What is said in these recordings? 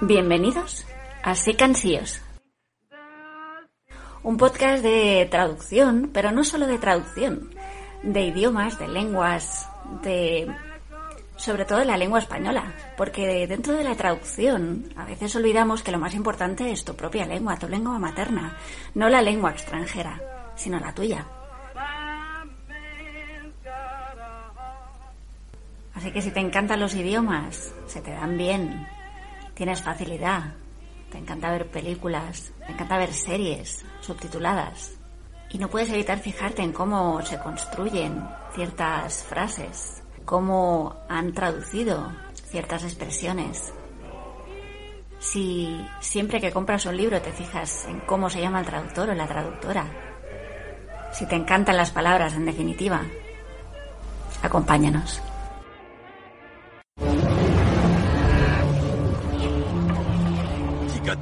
Bienvenidos a Sicansíos. Un podcast de traducción, pero no solo de traducción, de idiomas, de lenguas, de sobre todo de la lengua española, porque dentro de la traducción a veces olvidamos que lo más importante es tu propia lengua, tu lengua materna, no la lengua extranjera, sino la tuya. Así que si te encantan los idiomas, se te dan bien, tienes facilidad, te encanta ver películas, te encanta ver series subtituladas y no puedes evitar fijarte en cómo se construyen ciertas frases, cómo han traducido ciertas expresiones. Si siempre que compras un libro te fijas en cómo se llama el traductor o la traductora, si te encantan las palabras en definitiva, acompáñanos.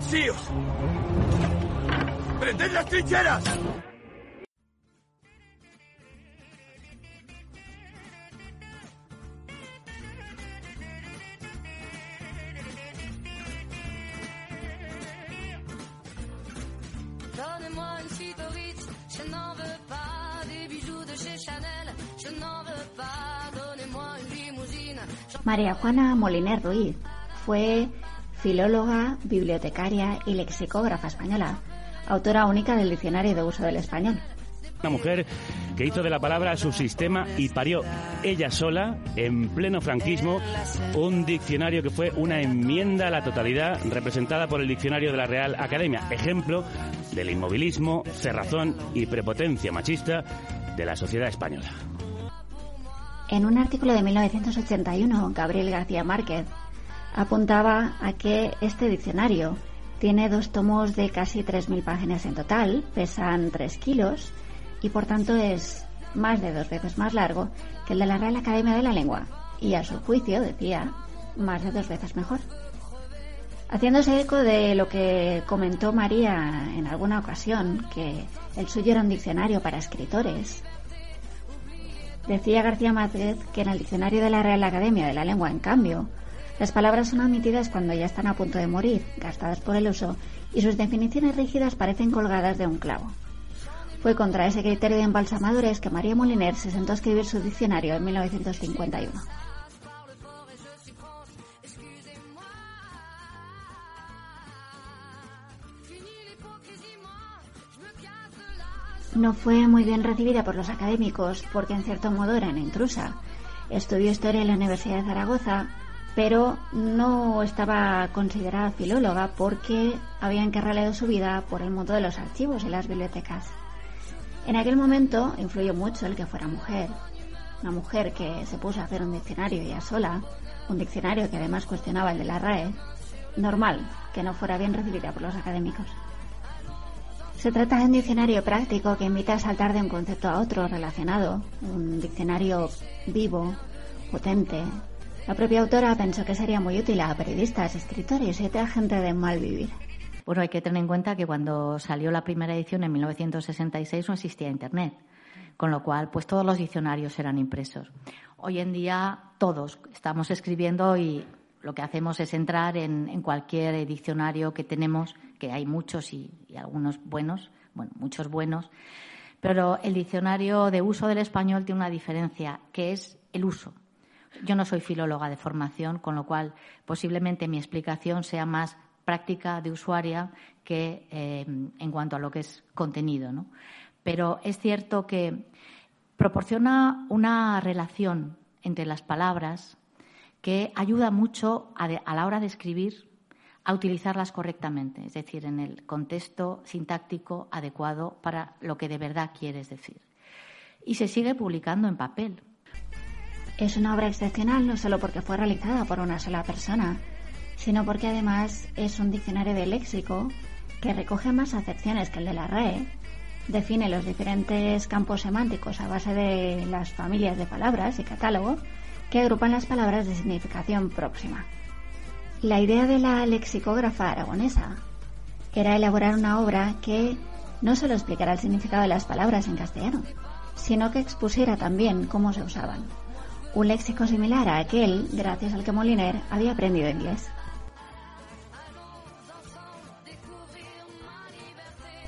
¡Catsíos! ¡Prended las trincheras! Donnez-moi une suite au Ritz, je n'en veux pas des bijoux de chez Chanel, je n'en veux pas. Donnez-moi une limousine. María Juana Moliner Ruiz fue filóloga, bibliotecaria y lexicógrafa española, autora única del Diccionario de Uso del Español. Una mujer que hizo de la palabra su sistema y parió ella sola, en pleno franquismo, un diccionario que fue una enmienda a la totalidad representada por el diccionario de la Real Academia, ejemplo del inmovilismo, cerrazón y prepotencia machista de la sociedad española. En un artículo de 1981, Gabriel García Márquez apuntaba a que este diccionario tiene dos tomos de casi 3.000 páginas en total, pesan 3 kilos y por tanto es más de dos veces más largo que el de la Real Academia de la Lengua y a su juicio, decía, más de dos veces mejor. Haciéndose eco de lo que comentó María en alguna ocasión, que el suyo era un diccionario para escritores, decía García Márquez que en el diccionario de la Real Academia de la Lengua, en cambio, las palabras son omitidas cuando ya están a punto de morir, gastadas por el uso, y sus definiciones rígidas parecen colgadas de un clavo. Fue contra ese criterio de embalsamadores que María Moliner se sentó a escribir su diccionario en 1951. No fue muy bien recibida por los académicos porque en cierto modo era una intrusa. Estudió historia en la Universidad de Zaragoza, pero no estaba considerada filóloga porque había encarrilado su vida por el mundo de los archivos y las bibliotecas. En aquel momento influyó mucho el que fuera mujer, una mujer que se puso a hacer un diccionario ella sola, un diccionario que además cuestionaba el de la RAE, normal que no fuera bien recibida por los académicos. Se trata de un diccionario práctico que invita a saltar de un concepto a otro relacionado, un diccionario vivo, potente. La propia autora pensó que sería muy útil a periodistas, escritores y a gente de mal vivir. Bueno, hay que tener en cuenta que cuando salió la primera edición en 1966 no existía Internet, con lo cual pues todos los diccionarios eran impresos. Hoy en día todos estamos escribiendo y lo que hacemos es entrar en, en cualquier diccionario que tenemos, que hay muchos y, y algunos buenos, bueno, muchos buenos, pero el diccionario de uso del español tiene una diferencia, que es el uso. Yo no soy filóloga de formación, con lo cual posiblemente mi explicación sea más práctica de usuaria que eh, en cuanto a lo que es contenido. Pero es cierto que proporciona una relación entre las palabras que ayuda mucho a la hora de escribir a utilizarlas correctamente, es decir, en el contexto sintáctico adecuado para lo que de verdad quieres decir. Y se sigue publicando en papel. Es una obra excepcional no solo porque fue realizada por una sola persona, sino porque además es un diccionario de léxico que recoge más acepciones que el de la RAE, define los diferentes campos semánticos a base de las familias de palabras y catálogo que agrupan las palabras de significación próxima. La idea de la lexicógrafa aragonesa era elaborar una obra que no solo explicara el significado de las palabras en castellano, sino que expusiera también cómo se usaban un léxico similar a aquel gracias al que Moliner había aprendido inglés.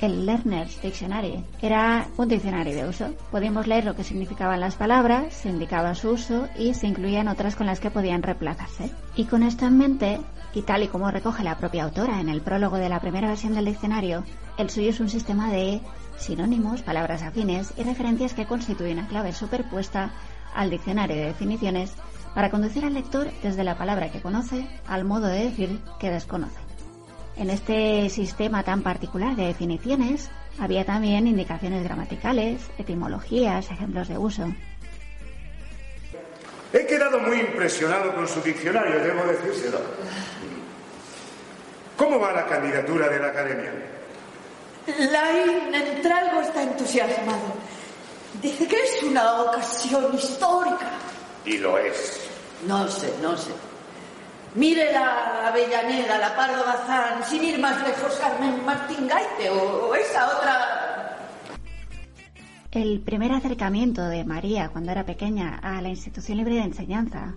El Learner's Dictionary era un diccionario de uso. Podíamos leer lo que significaban las palabras, se indicaba su uso y se incluían otras con las que podían reemplazarse. Y con esto en mente, y tal y como recoge la propia autora en el prólogo de la primera versión del diccionario, el suyo es un sistema de sinónimos, palabras afines y referencias que constituyen a clave superpuesta al diccionario de definiciones para conducir al lector desde la palabra que conoce al modo de decir que desconoce. En este sistema tan particular de definiciones había también indicaciones gramaticales, etimologías, ejemplos de uso. He quedado muy impresionado con su diccionario, debo decírselo. ¿Cómo va la candidatura de la academia? Lain Entralgo está entusiasmado. Dice que es una ocasión histórica. Y lo es. No sé, no sé. Mire la Avellaneda, la Pardo Bazán, sin ir más lejos, Carmen Martín Gaite o, o esa otra. El primer acercamiento de María cuando era pequeña a la Institución Libre de Enseñanza,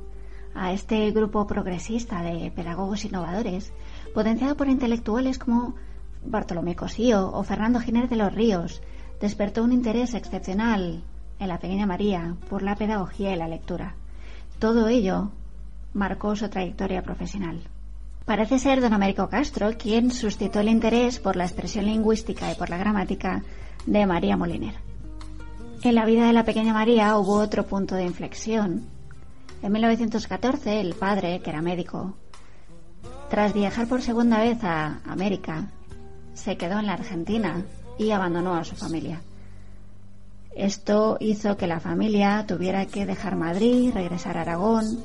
a este grupo progresista de pedagogos innovadores, potenciado por intelectuales como Bartolomé Cosío o Fernando Giner de los Ríos, despertó un interés excepcional en la pequeña María por la pedagogía y la lectura. Todo ello marcó su trayectoria profesional. Parece ser don Américo Castro quien suscitó el interés por la expresión lingüística y por la gramática de María Moliner. En la vida de la pequeña María hubo otro punto de inflexión. En 1914, el padre, que era médico, tras viajar por segunda vez a América, se quedó en la Argentina y abandonó a su familia. Esto hizo que la familia tuviera que dejar Madrid, regresar a Aragón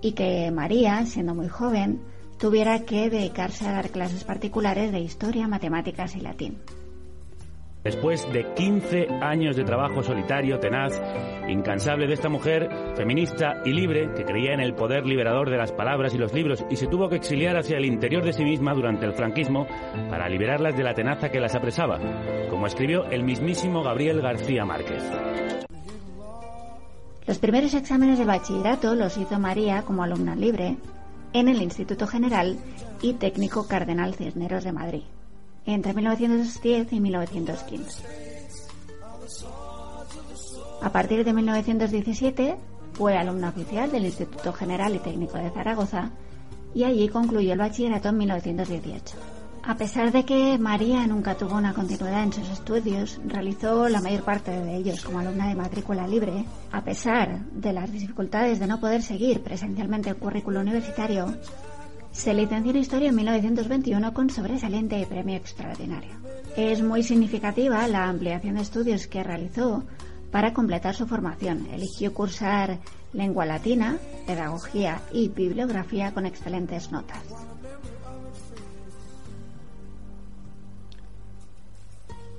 y que María, siendo muy joven, tuviera que dedicarse a dar clases particulares de historia, matemáticas y latín. Después de 15 años de trabajo solitario, tenaz, incansable de esta mujer, feminista y libre, que creía en el poder liberador de las palabras y los libros y se tuvo que exiliar hacia el interior de sí misma durante el franquismo para liberarlas de la tenaza que las apresaba, como escribió el mismísimo Gabriel García Márquez. Los primeros exámenes de bachillerato los hizo María como alumna libre en el Instituto General y Técnico Cardenal Cisneros de Madrid, entre 1910 y 1915. A partir de 1917 fue alumna oficial del Instituto General y Técnico de Zaragoza y allí concluyó el bachillerato en 1918. A pesar de que María nunca tuvo una continuidad en sus estudios, realizó la mayor parte de ellos como alumna de matrícula libre, a pesar de las dificultades de no poder seguir presencialmente el currículo universitario, se licenció en Historia en 1921 con sobresaliente premio extraordinario. Es muy significativa la ampliación de estudios que realizó para completar su formación. Eligió cursar lengua latina, pedagogía y bibliografía con excelentes notas.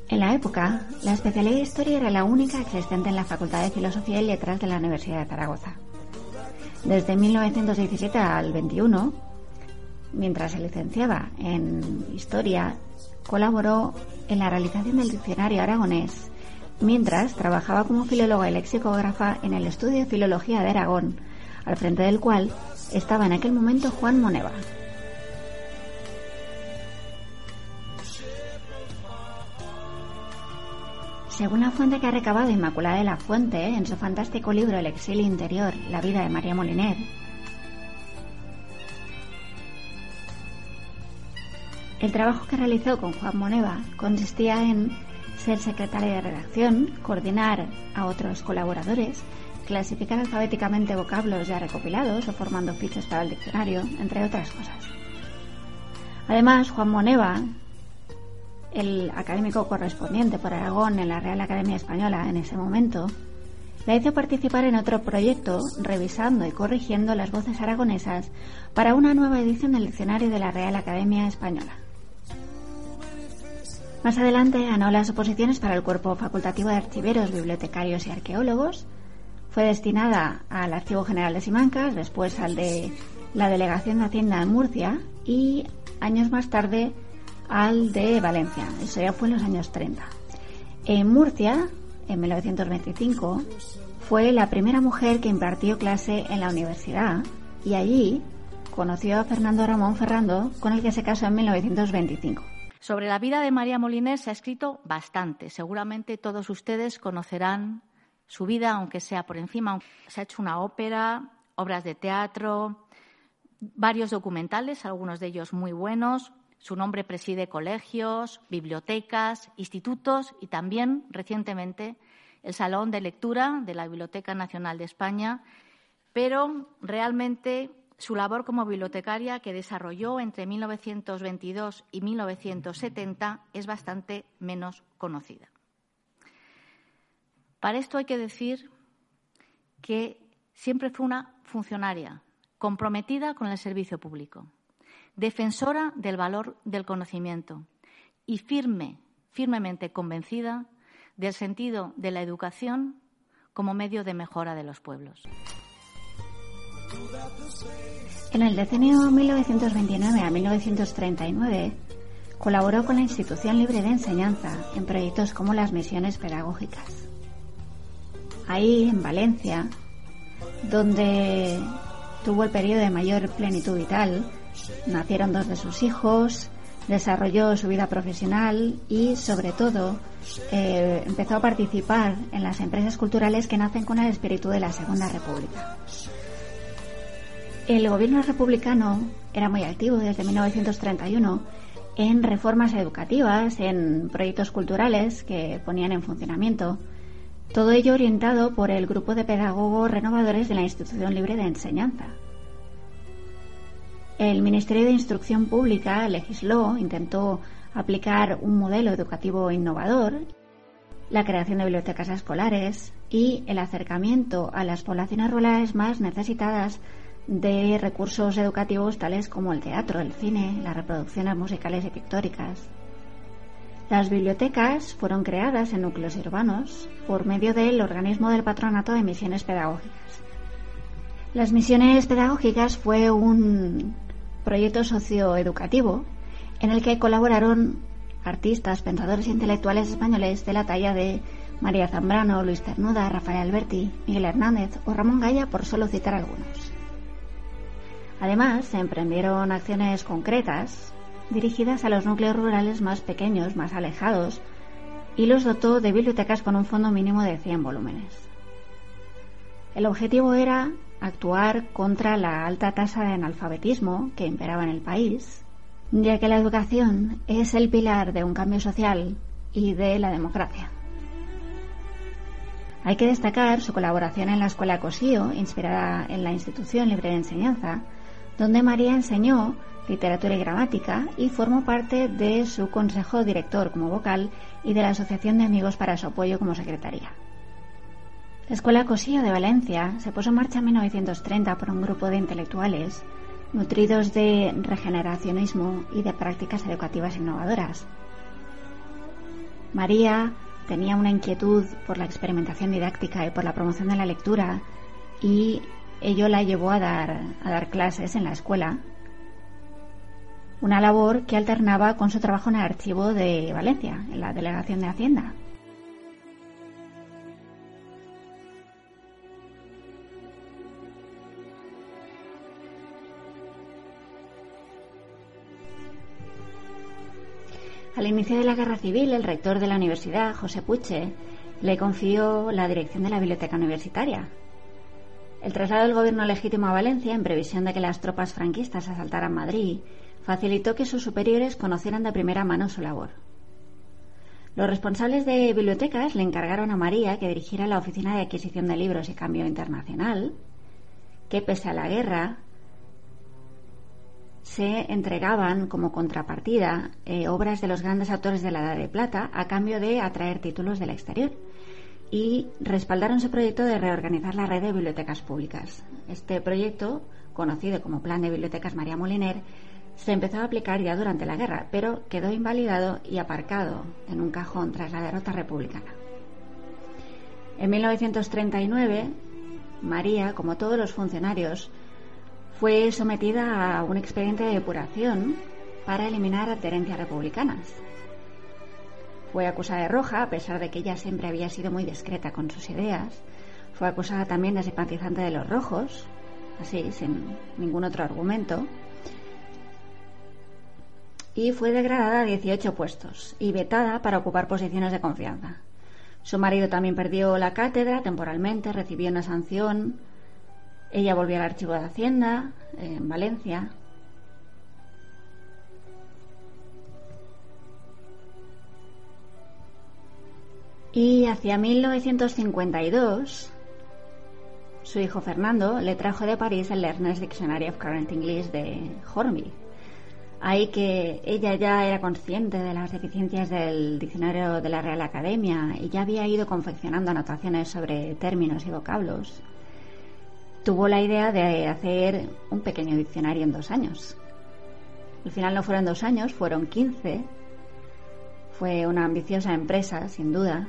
En la época, la especialidad de Historia era la única existente en la Facultad de Filosofía y Letras de la Universidad de Zaragoza. Desde 1917 al 21, mientras se licenciaba en Historia, colaboró en la realización del diccionario aragonés, mientras trabajaba como filóloga y lexicógrafa en el Estudio de Filología de Aragón, al frente del cual estaba en aquel momento Juan Moneva. Según la fuente que ha recabado Inmaculada de la Fuente en su fantástico libro El exilio interior, la vida de María Moliner, el trabajo que realizó con Juan Moneva consistía en ser secretaria de redacción, coordinar a otros colaboradores, clasificar alfabéticamente vocablos ya recopilados o formando fichas para el diccionario, entre otras cosas. Además, Juan Moneva el académico correspondiente por Aragón en la Real Academia Española en ese momento, la hizo participar en otro proyecto revisando y corrigiendo las voces aragonesas para una nueva edición del diccionario de la Real Academia Española. Más adelante ganó las oposiciones para el Cuerpo Facultativo de Archiveros, Bibliotecarios y Arqueólogos. Fue destinada al Archivo General de Simancas, después al de la Delegación de Hacienda en Murcia y años más tarde al de Valencia. Eso ya fue en los años 30. En Murcia, en 1925, fue la primera mujer que impartió clase en la universidad y allí conoció a Fernando Ramón Ferrando, con el que se casó en 1925. Sobre la vida de María Moliner se ha escrito bastante. Seguramente todos ustedes conocerán su vida, aunque sea por encima. Se ha hecho una ópera, obras de teatro, varios documentales, algunos de ellos muy buenos. Su nombre preside colegios, bibliotecas, institutos y también, recientemente, el Salón de Lectura de la Biblioteca Nacional de España. Pero realmente su labor como bibliotecaria que desarrolló entre 1922 y 1970 es bastante menos conocida. Para esto hay que decir que siempre fue una funcionaria comprometida con el servicio público, defensora del valor del conocimiento y firme, firmemente convencida del sentido de la educación como medio de mejora de los pueblos. En el decenio 1929 a 1939 colaboró con la Institución Libre de Enseñanza en proyectos como las misiones pedagógicas. Ahí, en Valencia, donde tuvo el periodo de mayor plenitud vital, nacieron dos de sus hijos, desarrolló su vida profesional y, sobre todo, eh, empezó a participar en las empresas culturales que nacen con el espíritu de la Segunda República. El gobierno republicano era muy activo desde 1931 en reformas educativas, en proyectos culturales que ponían en funcionamiento, todo ello orientado por el grupo de pedagogos renovadores de la Institución Libre de Enseñanza. El Ministerio de Instrucción Pública legisló, intentó aplicar un modelo educativo innovador, la creación de bibliotecas escolares y el acercamiento a las poblaciones rurales más necesitadas de recursos educativos tales como el teatro, el cine, las reproducciones musicales y pictóricas. Las bibliotecas fueron creadas en núcleos urbanos por medio del organismo del Patronato de Misiones Pedagógicas. Las misiones pedagógicas fue un proyecto socioeducativo en el que colaboraron artistas, pensadores e intelectuales españoles de la talla de María Zambrano, Luis Ternuda, Rafael Alberti, Miguel Hernández o Ramón Gaya, por solo citar algunos. Además, se emprendieron acciones concretas dirigidas a los núcleos rurales más pequeños, más alejados, y los dotó de bibliotecas con un fondo mínimo de 100 volúmenes. El objetivo era actuar contra la alta tasa de analfabetismo que imperaba en el país, ya que la educación es el pilar de un cambio social y de la democracia. Hay que destacar su colaboración en la Escuela Cosío, inspirada en la institución libre de enseñanza, donde María enseñó literatura y gramática y formó parte de su consejo director como vocal y de la Asociación de Amigos para su apoyo como secretaria. La Escuela Cosío de Valencia se puso en marcha en 1930 por un grupo de intelectuales nutridos de regeneracionismo y de prácticas educativas innovadoras. María tenía una inquietud por la experimentación didáctica y por la promoción de la lectura y ello la llevó a dar, a dar clases en la escuela, una labor que alternaba con su trabajo en el archivo de Valencia, en la Delegación de Hacienda. Al inicio de la guerra civil, el rector de la universidad, José Puche, le confió la dirección de la biblioteca universitaria, el traslado del gobierno legítimo a Valencia, en previsión de que las tropas franquistas asaltaran Madrid, facilitó que sus superiores conocieran de primera mano su labor. Los responsables de bibliotecas le encargaron a María que dirigiera la Oficina de Adquisición de Libros y Cambio Internacional, que pese a la guerra se entregaban como contrapartida eh, obras de los grandes autores de la Edad de Plata a cambio de atraer títulos del exterior y respaldaron su proyecto de reorganizar la red de bibliotecas públicas. Este proyecto, conocido como Plan de Bibliotecas María Moliner, se empezó a aplicar ya durante la guerra, pero quedó invalidado y aparcado en un cajón tras la derrota republicana. En 1939, María, como todos los funcionarios, fue sometida a un expediente de depuración para eliminar adherencias republicanas. Fue acusada de roja, a pesar de que ella siempre había sido muy discreta con sus ideas. Fue acusada también de simpatizante de los rojos, así, sin ningún otro argumento. y fue degradada a 18 puestos y vetada para ocupar posiciones de confianza. Su marido también perdió la cátedra temporalmente, recibió una sanción. Ella volvió al archivo de Hacienda en Valencia. Y hacia 1952, su hijo Fernando le trajo de París el Learner's Dictionary of Current English de Hornby. Ahí que ella ya era consciente de las deficiencias del diccionario de la Real Academia y ya había ido confeccionando anotaciones sobre términos y vocablos. Tuvo la idea de hacer un pequeño diccionario en dos años. Al final no fueron dos años, fueron quince. Fue una ambiciosa empresa, sin duda,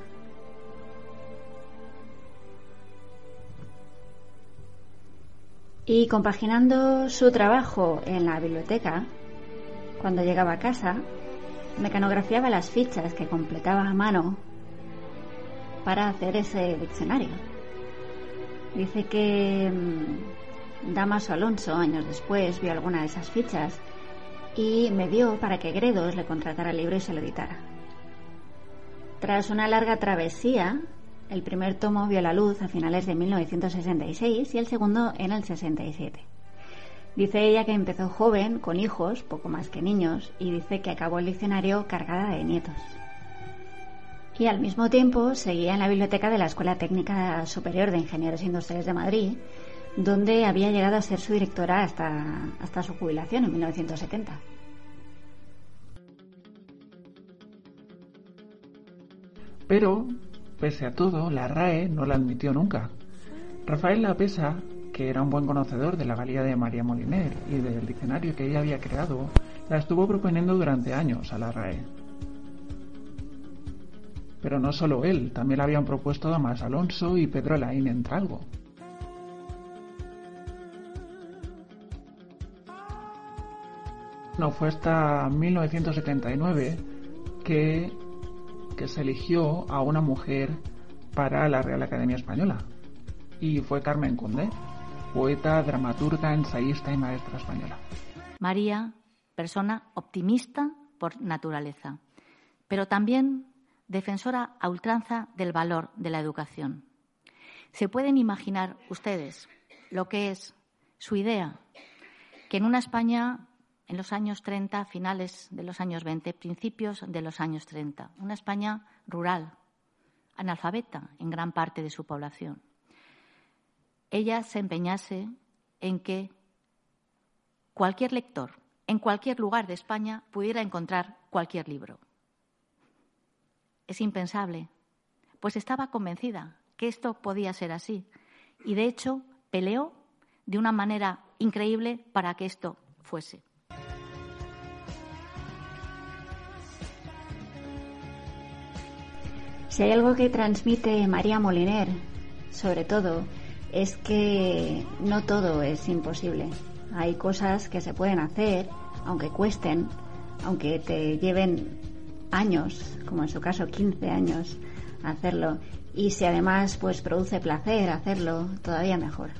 Y compaginando su trabajo en la biblioteca, cuando llegaba a casa, mecanografiaba las fichas que completaba a mano para hacer ese diccionario. Dice que mm, Damaso Alonso, años después, vio alguna de esas fichas y me dio para que Gredos le contratara el libro y se lo editara. Tras una larga travesía, el primer tomo vio la luz a finales de 1966 y el segundo en el 67. Dice ella que empezó joven, con hijos, poco más que niños, y dice que acabó el diccionario cargada de nietos. Y al mismo tiempo seguía en la biblioteca de la Escuela Técnica Superior de Ingenieros Industriales de Madrid, donde había llegado a ser su directora hasta, hasta su jubilación en 1970. Pero Pese a todo, la RAE no la admitió nunca. Rafael Lapesa, que era un buen conocedor de la valía de María Moliner y del diccionario que ella había creado, la estuvo proponiendo durante años a la RAE. Pero no solo él, también la habían propuesto Tomás Alonso y Pedro Laín Entralgo. No fue hasta 1979 que que se eligió a una mujer para la Real Academia Española. Y fue Carmen Condé, poeta, dramaturga, ensayista y maestra española. María, persona optimista por naturaleza, pero también defensora a ultranza del valor de la educación. ¿Se pueden imaginar ustedes lo que es su idea? Que en una España en los años 30, finales de los años 20, principios de los años 30. Una España rural, analfabeta en gran parte de su población. Ella se empeñase en que cualquier lector, en cualquier lugar de España, pudiera encontrar cualquier libro. Es impensable, pues estaba convencida que esto podía ser así y, de hecho, peleó de una manera increíble para que esto fuese. Si hay algo que transmite María Moliner, sobre todo, es que no todo es imposible. Hay cosas que se pueden hacer, aunque cuesten, aunque te lleven años, como en su caso 15 años, hacerlo. Y si además pues produce placer hacerlo, todavía mejor.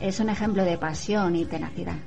Es un ejemplo de pasión y tenacidad.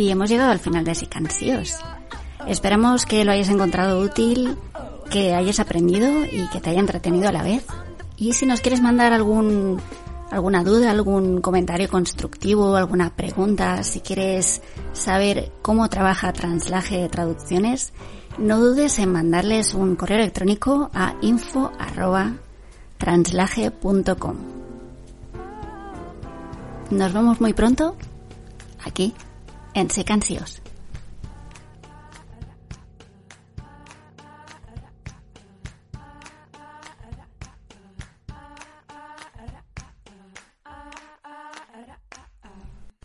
Y hemos llegado al final de Sicansíos. Esperamos que lo hayas encontrado útil, que hayas aprendido y que te haya entretenido a la vez. Y si nos quieres mandar algún alguna duda, algún comentario constructivo, alguna pregunta, si quieres saber cómo trabaja Translaje Traducciones, no dudes en mandarles un correo electrónico a info@translaje.com. Nos vemos muy pronto aquí en Secancios.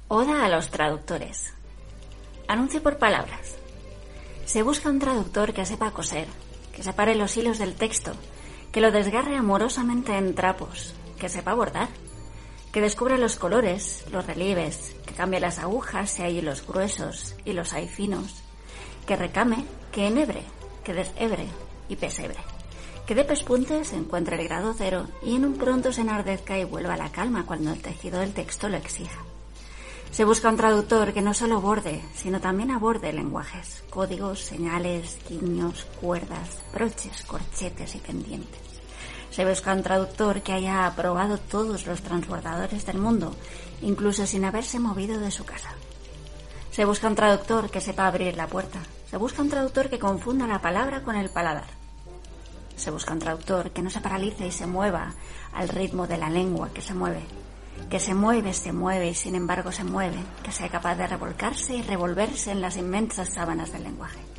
Oda a los traductores. Anuncio por palabras. Se busca un traductor que sepa coser, que separe los hilos del texto, que lo desgarre amorosamente en trapos, que sepa bordar, que descubra los colores, los relieves, que cambie las agujas si hay hilos gruesos y los hay finos, que recame, que enhebre, que deshebre y pesebre, que de pespuntes encuentre el grado cero y en un pronto se enardezca y vuelva a la calma cuando el tejido del texto lo exija. Se busca un traductor que no solo borde, sino también aborde lenguajes, códigos, señales, guiños, cuerdas, broches, corchetes y pendientes. Se busca un traductor que haya aprobado todos los transbordadores del mundo, incluso sin haberse movido de su casa. Se busca un traductor que sepa abrir la puerta. Se busca un traductor que confunda la palabra con el paladar. Se busca un traductor que no se paralice y se mueva al ritmo de la lengua que se mueve que se mueve, se mueve y sin embargo se mueve, que sea capaz de revolcarse y revolverse en las inmensas sábanas del lenguaje.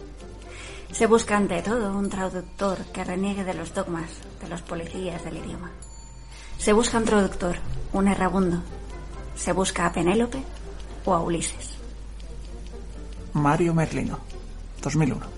Se busca ante todo un traductor que reniegue de los dogmas de los policías del idioma. Se busca un traductor, un errabundo. Se busca a Penélope o a Ulises. Mario Merlino, 2001.